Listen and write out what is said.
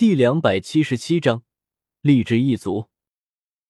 第两百七十七章立志一族。